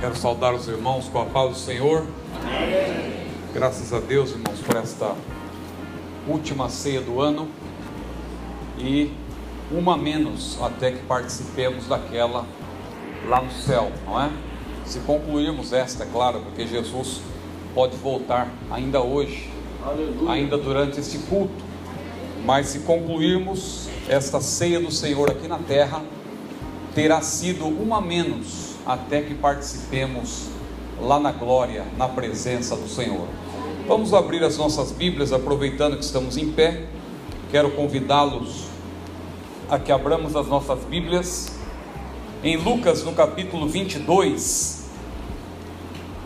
Quero saudar os irmãos com a paz do Senhor. Amém. Graças a Deus, irmãos, por esta última ceia do ano e uma menos até que participemos daquela lá no céu, não é? Se concluirmos esta, é claro, porque Jesus pode voltar ainda hoje, Aleluia. ainda durante este culto. Mas se concluirmos esta ceia do Senhor aqui na terra, terá sido uma menos até que participemos lá na glória, na presença do Senhor. Vamos abrir as nossas Bíblias, aproveitando que estamos em pé. Quero convidá-los a que abramos as nossas Bíblias em Lucas, no capítulo 22,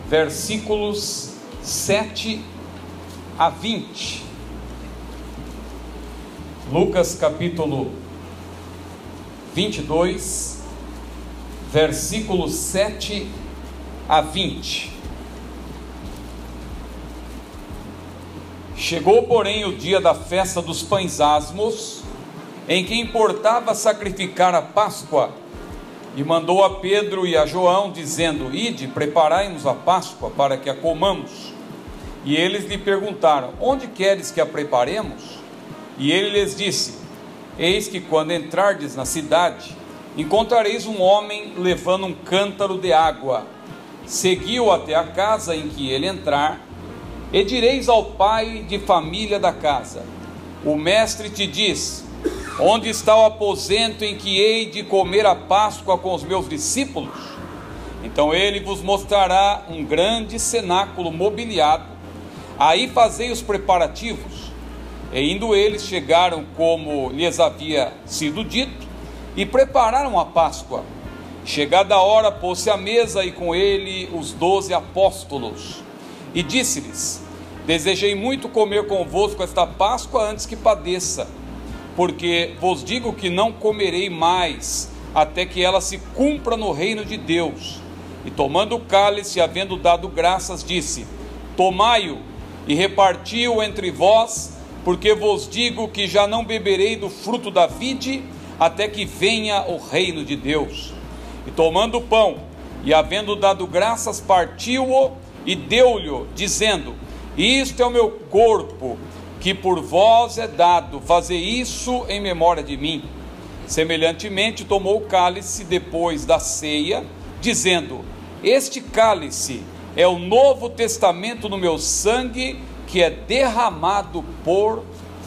versículos 7 a 20. Lucas, capítulo 22, versículos 7 a 20. Chegou, porém, o dia da festa dos pães asmos, em que importava sacrificar a Páscoa, e mandou a Pedro e a João, dizendo: Ide, preparai-nos a Páscoa para que a comamos. E eles lhe perguntaram: Onde queres que a preparemos? E ele lhes disse: Eis que quando entrardes na cidade, encontrareis um homem levando um cântaro de água. Seguiu até a casa em que ele entrar, e direis ao pai de família da casa: O mestre te diz: Onde está o aposento em que hei de comer a Páscoa com os meus discípulos? Então ele vos mostrará um grande cenáculo mobiliado. Aí fazei os preparativos. E indo eles chegaram como lhes havia sido dito e prepararam a Páscoa. Chegada a hora, pôs-se à mesa e com ele os doze apóstolos. E disse-lhes: Desejei muito comer convosco esta Páscoa antes que padeça, porque vos digo que não comerei mais até que ela se cumpra no reino de Deus. E tomando o cálice, havendo dado graças, disse: Tomai-o e reparti-o entre vós, porque vos digo que já não beberei do fruto da vide até que venha o reino de Deus. E tomando o pão, e havendo dado graças, partiu-o e deu-lhe, dizendo: Isto é o meu corpo, que por vós é dado, fazer isso em memória de mim. Semelhantemente, tomou o cálice depois da ceia, dizendo: Este cálice é o novo testamento no meu sangue, que é derramado por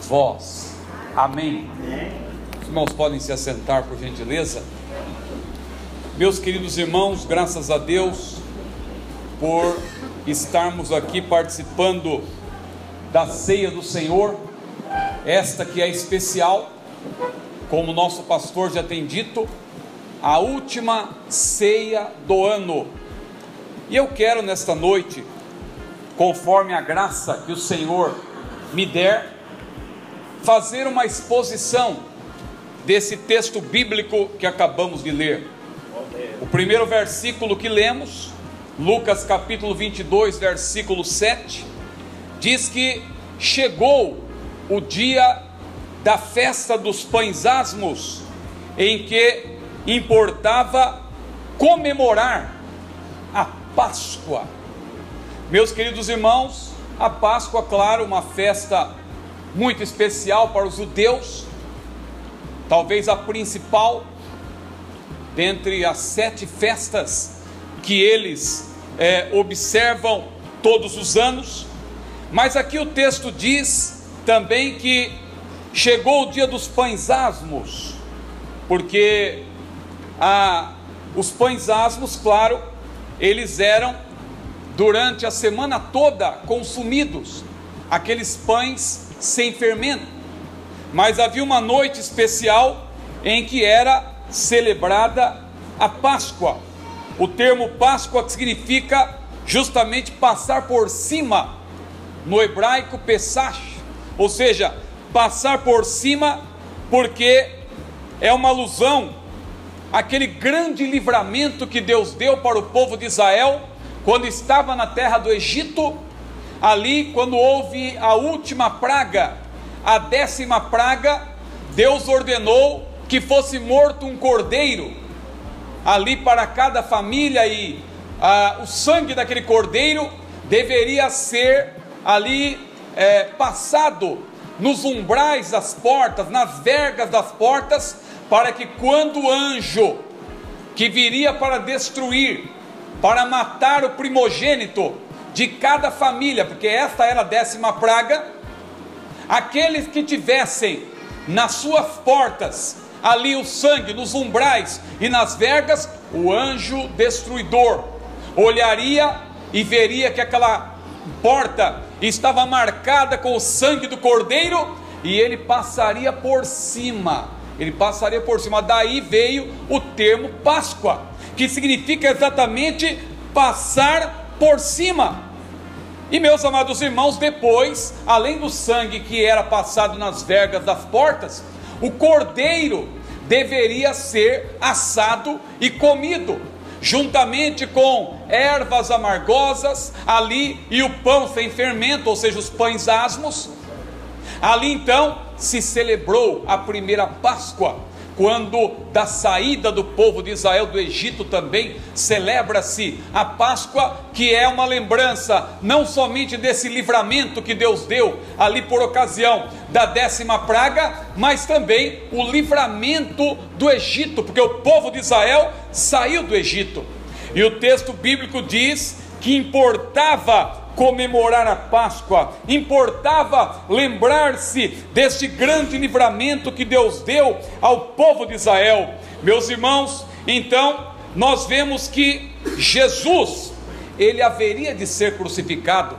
vós. Amém. Amém. Os irmãos podem se assentar, por gentileza. Meus queridos irmãos, graças a Deus por estarmos aqui participando da ceia do Senhor, esta que é especial, como nosso pastor já tem dito, a última ceia do ano. E eu quero nesta noite, conforme a graça que o Senhor me der, fazer uma exposição desse texto bíblico que acabamos de ler. O primeiro versículo que lemos, Lucas capítulo 22, versículo 7, diz que chegou o dia da festa dos pães asmos, em que importava comemorar a Páscoa. Meus queridos irmãos, a Páscoa, claro, uma festa muito especial para os judeus, talvez a principal dentre as sete festas que eles é, observam todos os anos. Mas aqui o texto diz também que chegou o dia dos pães asmos, porque ah, os pães asmos, claro, eles eram durante a semana toda consumidos, aqueles pães sem fermento mas havia uma noite especial em que era celebrada a Páscoa. O termo Páscoa significa justamente passar por cima, no hebraico Pesach, ou seja, passar por cima, porque é uma alusão àquele grande livramento que Deus deu para o povo de Israel quando estava na terra do Egito, ali quando houve a última praga a décima praga, Deus ordenou que fosse morto um cordeiro ali para cada família e ah, o sangue daquele cordeiro deveria ser ali é, passado nos umbrais das portas, nas vergas das portas, para que quando o anjo que viria para destruir, para matar o primogênito de cada família, porque esta era a décima praga, aqueles que tivessem nas suas portas ali o sangue, nos umbrais e nas vergas, o anjo destruidor olharia e veria que aquela porta estava marcada com o sangue do cordeiro e ele passaria por cima. Ele passaria por cima. Daí veio o termo Páscoa, que significa exatamente passar por cima. E meus amados irmãos, depois, além do sangue que era passado nas vergas das portas, o cordeiro deveria ser assado e comido juntamente com ervas amargosas, ali e o pão sem fermento, ou seja, os pães asmos. Ali então se celebrou a primeira Páscoa, quando da saída do povo de Israel do Egito também celebra-se a Páscoa, que é uma lembrança não somente desse livramento que Deus deu ali por ocasião da décima praga, mas também o livramento do Egito, porque o povo de Israel saiu do Egito. E o texto bíblico diz que importava comemorar a Páscoa, importava lembrar-se deste grande livramento que Deus deu ao povo de Israel. Meus irmãos, então nós vemos que Jesus, ele haveria de ser crucificado,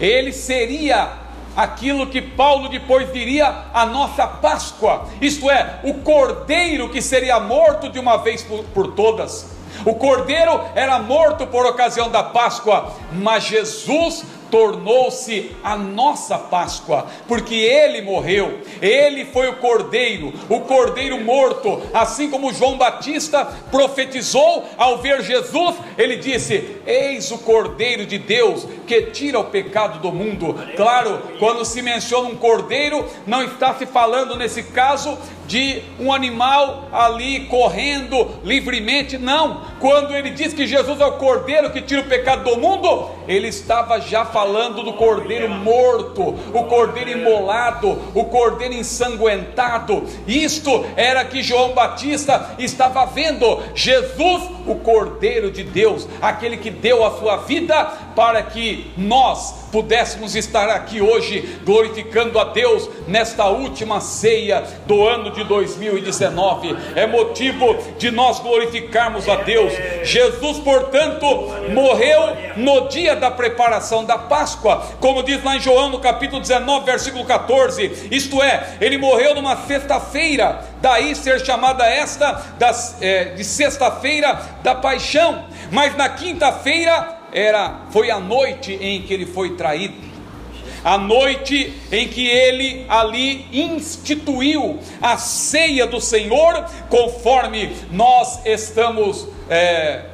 ele seria aquilo que Paulo depois diria a nossa Páscoa, isto é, o cordeiro que seria morto de uma vez por, por todas. O cordeiro era morto por ocasião da Páscoa, mas Jesus tornou-se a nossa Páscoa, porque ele morreu, ele foi o cordeiro, o cordeiro morto, assim como João Batista profetizou ao ver Jesus, ele disse: Eis o cordeiro de Deus que tira o pecado do mundo. Claro, quando se menciona um cordeiro, não está se falando nesse caso de um animal ali correndo livremente, não. Quando ele diz que Jesus é o cordeiro que tira o pecado do mundo, ele estava já falando do cordeiro morto, o cordeiro imolado, o cordeiro ensanguentado. Isto era que João Batista estava vendo. Jesus, o cordeiro de Deus, aquele que deu a sua vida para que nós pudéssemos estar aqui hoje glorificando a Deus nesta última ceia do ano de 2019. É motivo de nós glorificarmos a Deus. Jesus, portanto, morreu no dia da preparação da Páscoa, como diz lá em João no capítulo 19, versículo 14. Isto é, ele morreu numa sexta-feira, daí ser chamada esta das, é, de sexta-feira da paixão. Mas na quinta-feira era foi a noite em que ele foi traído. A noite em que ele ali instituiu a ceia do Senhor, conforme nós estamos é,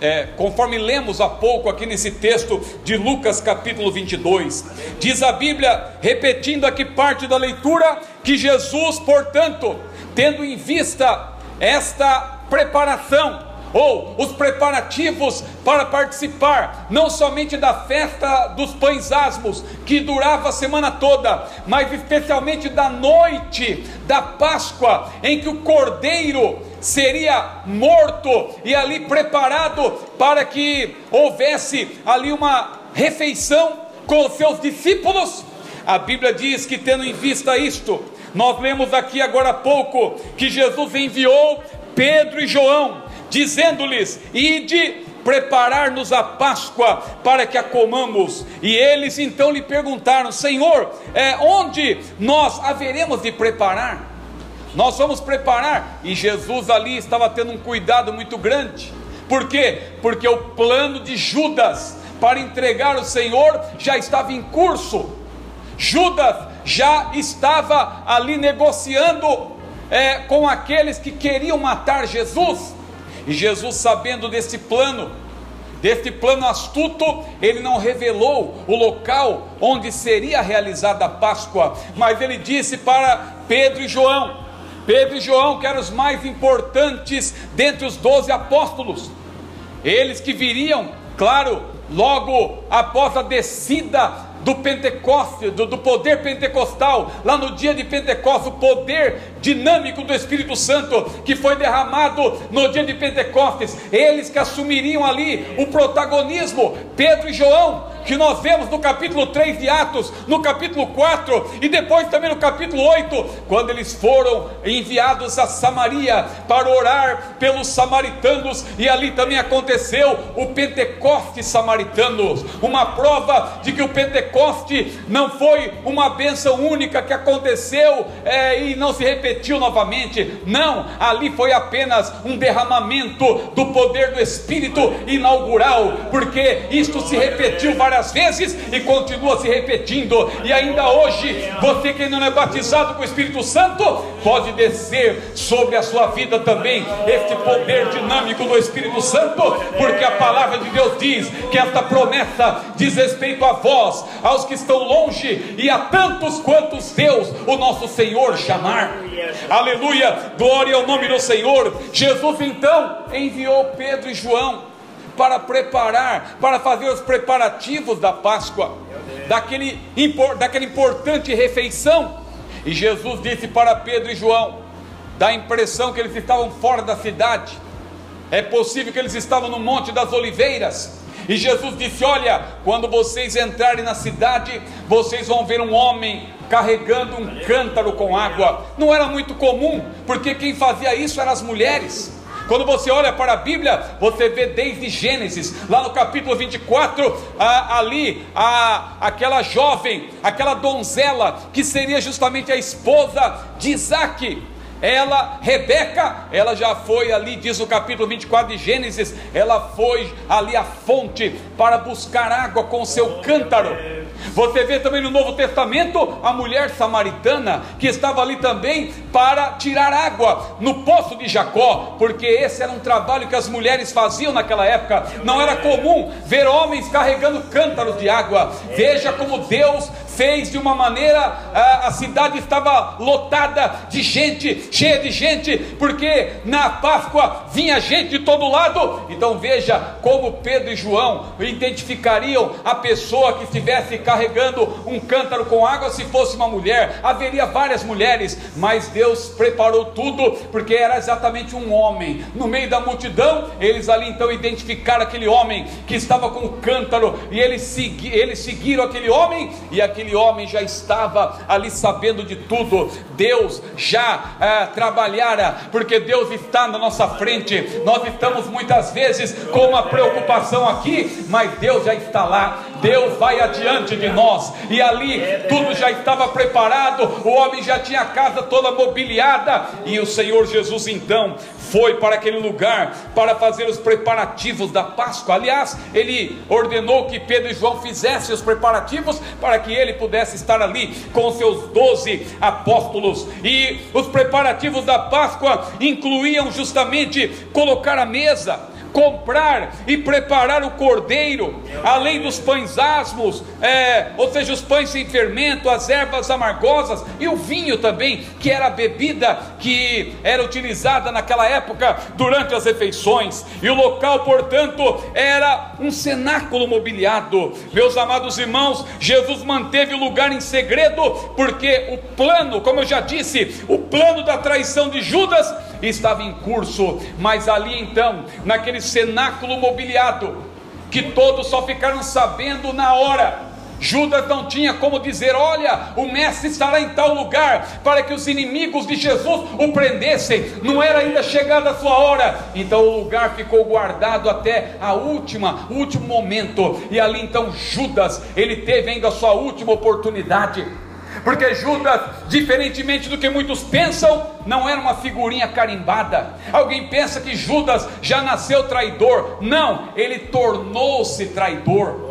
é, conforme lemos há pouco aqui nesse texto de Lucas capítulo 22, diz a Bíblia, repetindo aqui parte da leitura, que Jesus, portanto, tendo em vista esta preparação, ou os preparativos para participar, não somente da festa dos pães asmos, que durava a semana toda, mas especialmente da noite da Páscoa, em que o cordeiro seria morto e ali preparado para que houvesse ali uma refeição com os seus discípulos. A Bíblia diz que, tendo em vista isto, nós lemos aqui agora há pouco que Jesus enviou Pedro e João dizendo-lhes: Ide preparar-nos a Páscoa para que a comamos. E eles então lhe perguntaram: Senhor, é, onde nós haveremos de preparar? Nós vamos preparar. E Jesus ali estava tendo um cuidado muito grande. Por quê? Porque o plano de Judas para entregar o Senhor já estava em curso. Judas já estava ali negociando é, com aqueles que queriam matar Jesus. E Jesus, sabendo desse plano, deste plano astuto, ele não revelou o local onde seria realizada a Páscoa, mas ele disse para Pedro e João: Pedro e João, que eram os mais importantes dentre os doze apóstolos, eles que viriam, claro, logo após a descida do Pentecoste, do, do, poder pentecostal, lá no dia de Pentecostes, o poder dinâmico do Espírito Santo que foi derramado no dia de Pentecostes, eles que assumiriam ali o protagonismo, Pedro e João, que nós vemos no capítulo 3 de Atos, no capítulo 4 e depois também no capítulo 8, quando eles foram enviados a Samaria para orar pelos samaritanos, e ali também aconteceu o Pentecoste samaritano, uma prova de que o Pentecoste não foi uma bênção única que aconteceu é, e não se repetiu novamente, não, ali foi apenas um derramamento do poder do Espírito inaugural, porque isto se repetiu várias várias vezes e continua se repetindo. E ainda hoje, você que não é batizado com o Espírito Santo, pode descer sobre a sua vida também este poder dinâmico do Espírito Santo, porque a palavra de Deus diz que esta promessa diz respeito a vós, aos que estão longe e a tantos quantos Deus, o nosso Senhor, chamar. Aleluia, glória ao nome do Senhor. Jesus então enviou Pedro e João para preparar, para fazer os preparativos da Páscoa, daquele, daquela importante refeição. E Jesus disse para Pedro e João: dá a impressão que eles estavam fora da cidade, é possível que eles estavam no Monte das Oliveiras. E Jesus disse: Olha, quando vocês entrarem na cidade, vocês vão ver um homem carregando um cântaro com água. Não era muito comum, porque quem fazia isso eram as mulheres. Quando você olha para a Bíblia, você vê desde Gênesis, lá no capítulo 24, a, ali, a, aquela jovem, aquela donzela, que seria justamente a esposa de Isaac. Ela, Rebeca, ela já foi ali, diz o capítulo 24 de Gênesis, ela foi ali à fonte para buscar água com o seu cântaro. Você vê também no Novo Testamento a mulher samaritana que estava ali também para tirar água no poço de Jacó, porque esse era um trabalho que as mulheres faziam naquela época. Não era comum ver homens carregando cântaros de água. Veja como Deus fez de uma maneira, a, a cidade estava lotada de gente, cheia de gente, porque na Páscoa vinha gente de todo lado. Então veja como Pedro e João identificariam a pessoa que estivesse carregando um cântaro com água se fosse uma mulher. Haveria várias mulheres, mas Deus preparou tudo porque era exatamente um homem. No meio da multidão, eles ali então identificaram aquele homem que estava com o cântaro e eles, segui, eles seguiram aquele homem e aquele aquele homem já estava ali sabendo de tudo, Deus já é, trabalhara, porque Deus está na nossa frente. Nós estamos muitas vezes com uma preocupação aqui, mas Deus já está lá, Deus vai adiante de nós, e ali tudo já estava preparado, o homem já tinha a casa toda mobiliada, e o Senhor Jesus então foi para aquele lugar para fazer os preparativos da Páscoa. Aliás, ele ordenou que Pedro e João fizessem os preparativos para que ele pudesse estar ali com seus doze apóstolos. E os preparativos da Páscoa incluíam justamente colocar a mesa comprar e preparar o cordeiro, além dos pães asmos, é, ou seja, os pães sem fermento, as ervas amargosas e o vinho também, que era a bebida que era utilizada naquela época durante as refeições. E o local, portanto, era um cenáculo mobiliado. Meus amados irmãos, Jesus manteve o lugar em segredo, porque o plano, como eu já disse, o plano da traição de Judas estava em curso, mas ali então, naquele cenáculo mobiliado, que todos só ficaram sabendo na hora. Judas não tinha como dizer: Olha, o mestre estará em tal lugar, para que os inimigos de Jesus o prendessem. Não era ainda chegada a sua hora. Então o lugar ficou guardado até a última, último momento. E ali então Judas, ele teve ainda a sua última oportunidade. Porque Judas, diferentemente do que muitos pensam, não era uma figurinha carimbada. Alguém pensa que Judas já nasceu traidor. Não, ele tornou-se traidor.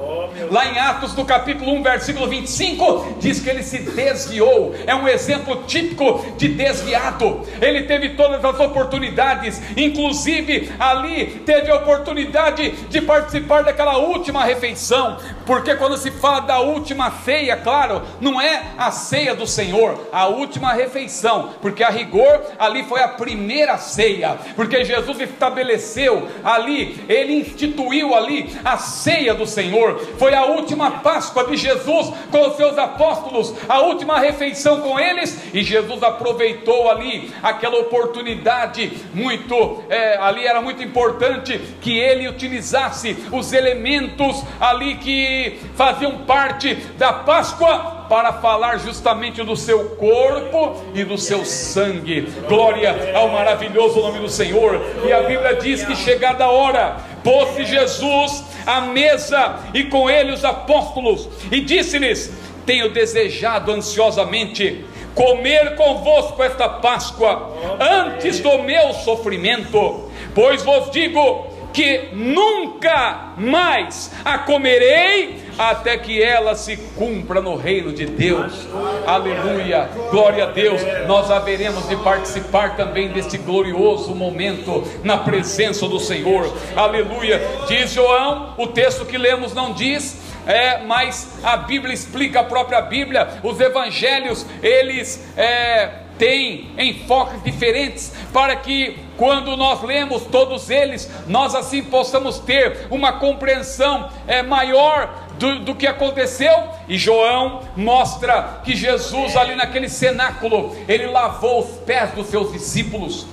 Lá em Atos do capítulo 1, versículo 25, diz que ele se desviou. É um exemplo típico de desviado. Ele teve todas as oportunidades, inclusive ali teve a oportunidade de participar daquela última refeição, porque quando se fala da última ceia, claro, não é a ceia do Senhor, a última refeição, porque a rigor ali foi a primeira ceia, porque Jesus estabeleceu ali, ele instituiu ali a ceia do Senhor, foi a última Páscoa de Jesus com os seus apóstolos, a última refeição com eles, e Jesus aproveitou ali aquela oportunidade muito, é, ali era muito importante que ele utilizasse os elementos ali que faziam parte da Páscoa para falar justamente do seu corpo e do seu sangue. Glória ao maravilhoso nome do Senhor. E a Bíblia diz que chegada a hora, pôs-se Jesus à mesa e com ele os apóstolos e disse-lhes: Tenho desejado ansiosamente comer convosco esta Páscoa antes do meu sofrimento, pois vos digo que nunca mais a comerei até que ela se cumpra no reino de Deus. Aleluia, glória a Deus. Nós haveremos de participar também deste glorioso momento na presença do Senhor. Aleluia. Diz João, o texto que lemos não diz, é, mas a Bíblia explica a própria Bíblia, os evangelhos, eles é, têm enfoques diferentes para que quando nós lemos todos eles, nós assim possamos ter uma compreensão é, maior do, do que aconteceu, e João mostra que Jesus, ali naquele cenáculo, ele lavou os pés dos seus discípulos.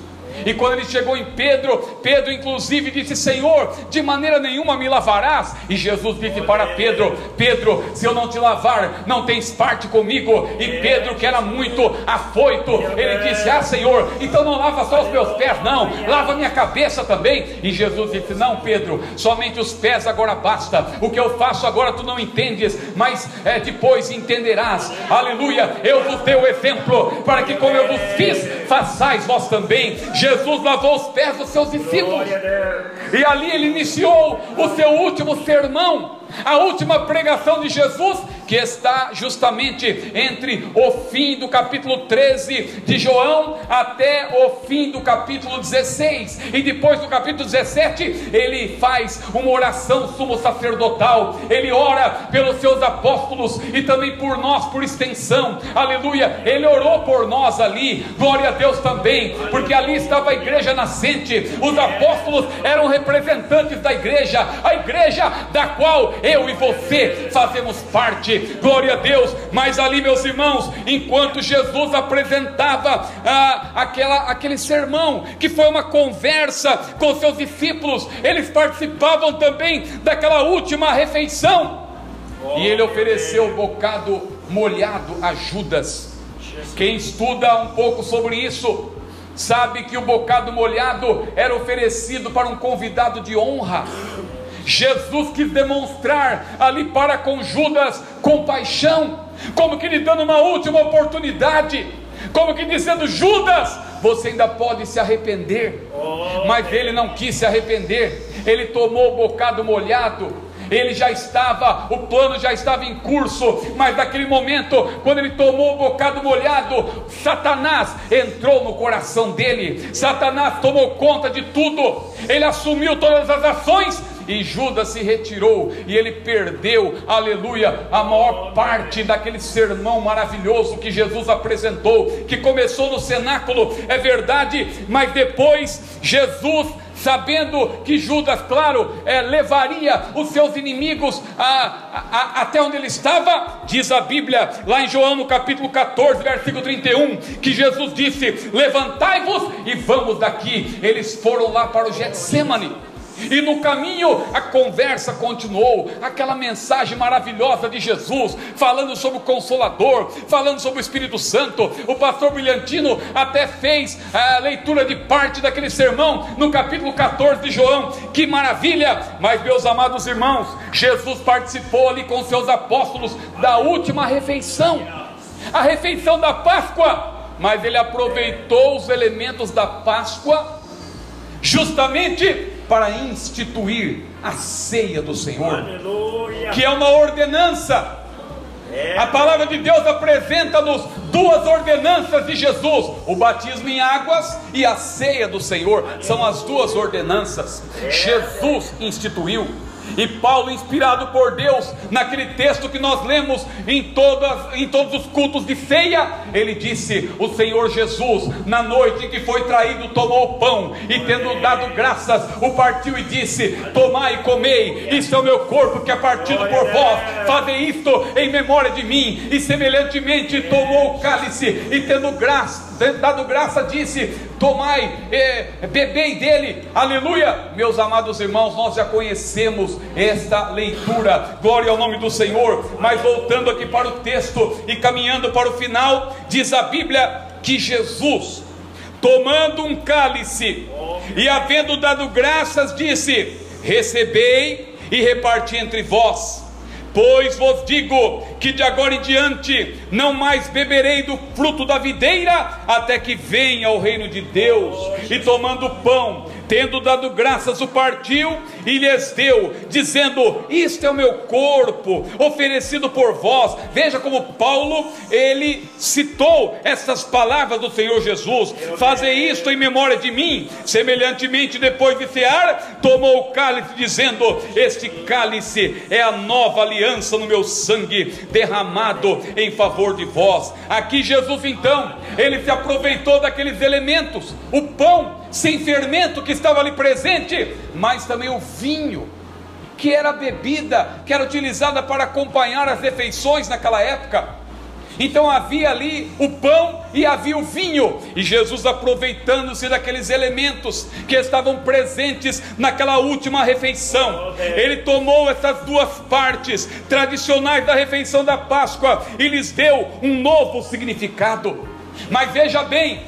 E quando ele chegou em Pedro, Pedro inclusive disse: Senhor, de maneira nenhuma me lavarás. E Jesus disse para Pedro: Pedro, se eu não te lavar, não tens parte comigo. E Pedro, que era muito afoito, ele disse: Ah, Senhor, então não lava só os meus pés, não, lava minha cabeça também. E Jesus disse: Não, Pedro, somente os pés agora basta. O que eu faço agora tu não entendes, mas é, depois entenderás. Aleluia, eu vos dei o exemplo para que, como eu vos fiz, façais vós também. Jesus lavou os pés dos seus discípulos. E ali ele iniciou o seu último sermão, a última pregação de Jesus que está justamente entre o fim do capítulo 13 de João até o fim do capítulo 16. E depois do capítulo 17, ele faz uma oração sumo sacerdotal. Ele ora pelos seus apóstolos e também por nós, por extensão. Aleluia. Ele orou por nós ali. Glória a Deus também, porque ali estava a igreja nascente. Os apóstolos eram representantes da igreja, a igreja da qual eu e você fazemos parte glória a Deus. Mas ali, meus irmãos, enquanto Jesus apresentava ah, aquela, aquele sermão, que foi uma conversa com seus discípulos, eles participavam também daquela última refeição. E ele ofereceu o bocado molhado a Judas. Quem estuda um pouco sobre isso, sabe que o bocado molhado era oferecido para um convidado de honra. Jesus quis demonstrar ali para com Judas compaixão, como que lhe dando uma última oportunidade, como que dizendo: Judas, você ainda pode se arrepender. Mas ele não quis se arrepender, ele tomou o bocado molhado, ele já estava, o plano já estava em curso, mas naquele momento, quando ele tomou o bocado molhado, Satanás entrou no coração dele, Satanás tomou conta de tudo, ele assumiu todas as ações e Judas se retirou e ele perdeu, aleluia, a maior parte daquele sermão maravilhoso que Jesus apresentou, que começou no cenáculo, é verdade, mas depois Jesus sabendo que Judas, claro, é, levaria os seus inimigos a, a, a, até onde ele estava, diz a Bíblia, lá em João no capítulo 14, versículo 31, que Jesus disse: Levantai-vos e vamos daqui. Eles foram lá para o Getsemane. E no caminho a conversa continuou, aquela mensagem maravilhosa de Jesus, falando sobre o Consolador, falando sobre o Espírito Santo. O pastor Brilhantino até fez a leitura de parte daquele sermão no capítulo 14 de João. Que maravilha! Mas, meus amados irmãos, Jesus participou ali com seus apóstolos da última refeição, a refeição da Páscoa. Mas ele aproveitou os elementos da Páscoa justamente para instituir a ceia do Senhor, Aleluia. que é uma ordenança. É. A palavra de Deus apresenta-nos duas ordenanças de Jesus: o batismo em águas e a ceia do Senhor. São as duas ordenanças. Jesus instituiu. E Paulo, inspirado por Deus, naquele texto que nós lemos em, todas, em todos os cultos de ceia, ele disse: O Senhor Jesus, na noite em que foi traído, tomou o pão e, tendo dado graças, o partiu e disse: Tomai e comei, isto é o meu corpo que é partido por vós, fazei isto em memória de mim. E semelhantemente tomou o cálice e, tendo graça, dado graça, disse: Tomai, eh, bebei dele, aleluia. Meus amados irmãos, nós já conhecemos esta leitura, glória ao nome do Senhor. Mas voltando aqui para o texto e caminhando para o final, diz a Bíblia que Jesus, tomando um cálice e havendo dado graças, disse: Recebei e reparti entre vós. Pois vos digo que de agora em diante não mais beberei do fruto da videira, até que venha o reino de Deus. E tomando pão, tendo dado graças, o partiu e lhes deu, dizendo: Isto é o meu corpo, oferecido por vós. Veja como Paulo ele citou essas palavras do Senhor Jesus: Fazei isto em memória de mim. Semelhantemente, depois de cear, tomou o cálice, dizendo: Este cálice é a nova aliança no meu sangue derramado em favor de vós. Aqui Jesus então, ele se aproveitou daqueles elementos, o pão sem fermento que estava ali presente, mas também o vinho, que era a bebida que era utilizada para acompanhar as refeições naquela época. Então havia ali o pão e havia o vinho, e Jesus aproveitando-se daqueles elementos que estavam presentes naquela última refeição, ele tomou essas duas partes tradicionais da refeição da Páscoa e lhes deu um novo significado. Mas veja bem,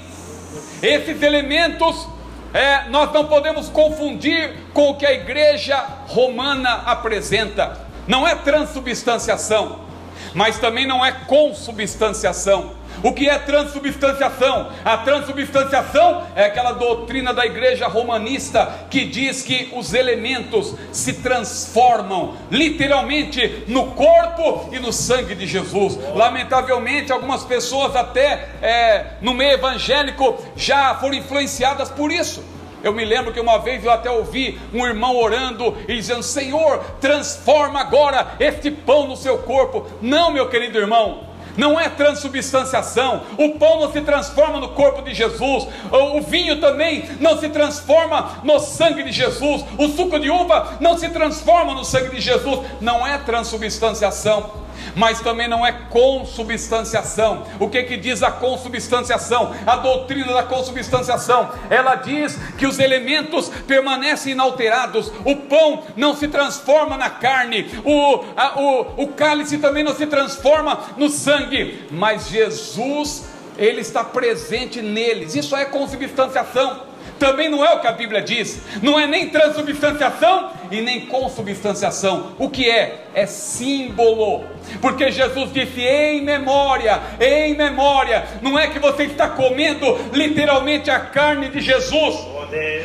esses elementos é, nós não podemos confundir com o que a igreja romana apresenta, não é transubstanciação mas também não é consubstanciação. O que é transubstanciação? A transubstanciação é aquela doutrina da igreja romanista que diz que os elementos se transformam literalmente no corpo e no sangue de Jesus. Lamentavelmente, algumas pessoas, até é, no meio evangélico, já foram influenciadas por isso. Eu me lembro que uma vez eu até ouvi um irmão orando e dizendo: Senhor, transforma agora este pão no seu corpo. Não, meu querido irmão, não é transubstanciação. O pão não se transforma no corpo de Jesus, o vinho também não se transforma no sangue de Jesus, o suco de uva não se transforma no sangue de Jesus. Não é transubstanciação mas também não é consubstanciação. O que que diz a consubstanciação? A doutrina da consubstanciação, ela diz que os elementos permanecem inalterados, o pão não se transforma na carne, o, a, o, o cálice também não se transforma no sangue, mas Jesus, ele está presente neles, isso é consubstanciação também não é o que a Bíblia diz, não é nem transubstanciação e nem consubstanciação. O que é? É símbolo, porque Jesus disse em memória, em memória, não é que você está comendo literalmente a carne de Jesus,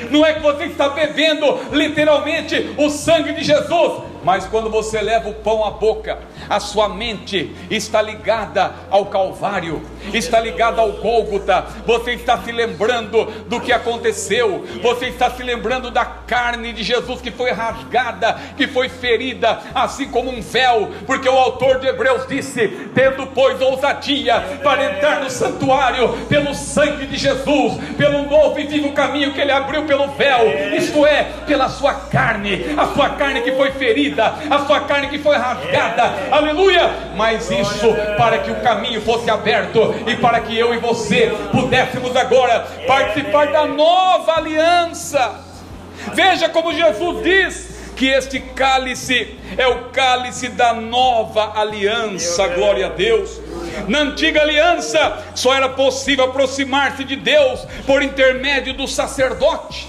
não é que você está bebendo literalmente o sangue de Jesus, mas quando você leva o pão à boca, a sua mente está ligada ao Calvário, está ligada ao Gólgota, você está se lembrando do que aconteceu, você está se lembrando da carne de Jesus que foi rasgada, que foi ferida, assim como um véu, porque o autor de Hebreus disse: tendo, pois, ousadia para entrar no santuário pelo sangue de Jesus, pelo novo e vivo caminho que ele abriu pelo véu, isto é, pela sua carne, a sua carne que foi ferida a sua carne que foi rasgada, aleluia. Mas isso para que o caminho fosse aberto e para que eu e você pudéssemos agora participar da nova aliança. Veja como Jesus diz que este cálice é o cálice da nova aliança, glória a Deus. Na antiga aliança só era possível aproximar-se de Deus por intermédio do sacerdote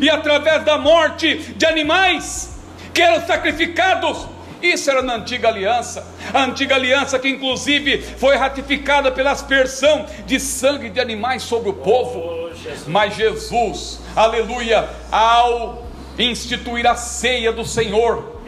e através da morte de animais que eram sacrificados. Isso era na antiga aliança, a antiga aliança que inclusive foi ratificada pela aspersão de sangue de animais sobre o povo. Mas Jesus, aleluia, ao instituir a ceia do Senhor.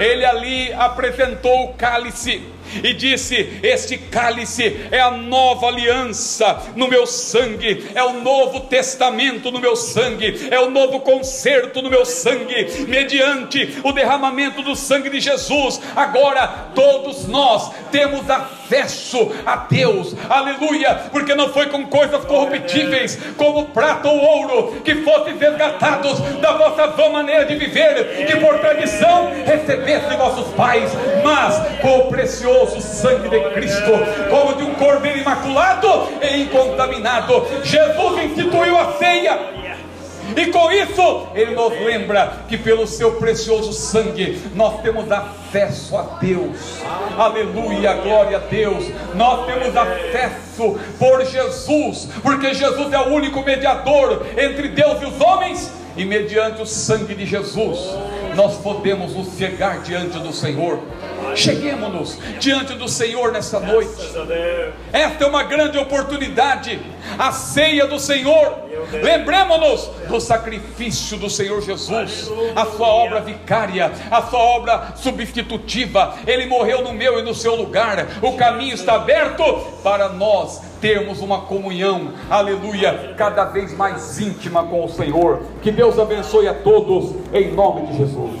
Ele ali apresentou o cálice e disse: Este cálice é a nova aliança no meu sangue, é o novo testamento no meu sangue, é o novo concerto no meu sangue, mediante o derramamento do sangue de Jesus. Agora todos nós temos acesso a Deus, aleluia, porque não foi com coisas corruptíveis, como prata ou ouro, que fossem resgatados da vossa vã maneira de viver, que por tradição recebessem vossos pais, mas com o precioso sangue de Cristo, como de um cordeiro imaculado e incontaminado, Jesus instituiu a ceia. E com isso, Ele nos lembra que pelo seu precioso sangue nós temos acesso a Deus. Aleluia, glória a Deus. Nós temos acesso por Jesus, porque Jesus é o único mediador entre Deus e os homens, e mediante o sangue de Jesus nós podemos nos chegar diante do Senhor. Cheguemos-nos diante do Senhor nessa noite. Esta é uma grande oportunidade, a ceia do Senhor. Lembremos-nos do sacrifício do Senhor Jesus, a sua obra vicária, a sua obra substitutiva. Ele morreu no meu e no seu lugar. O caminho está aberto para nós termos uma comunhão, aleluia, cada vez mais íntima com o Senhor. Que Deus abençoe a todos, em nome de Jesus.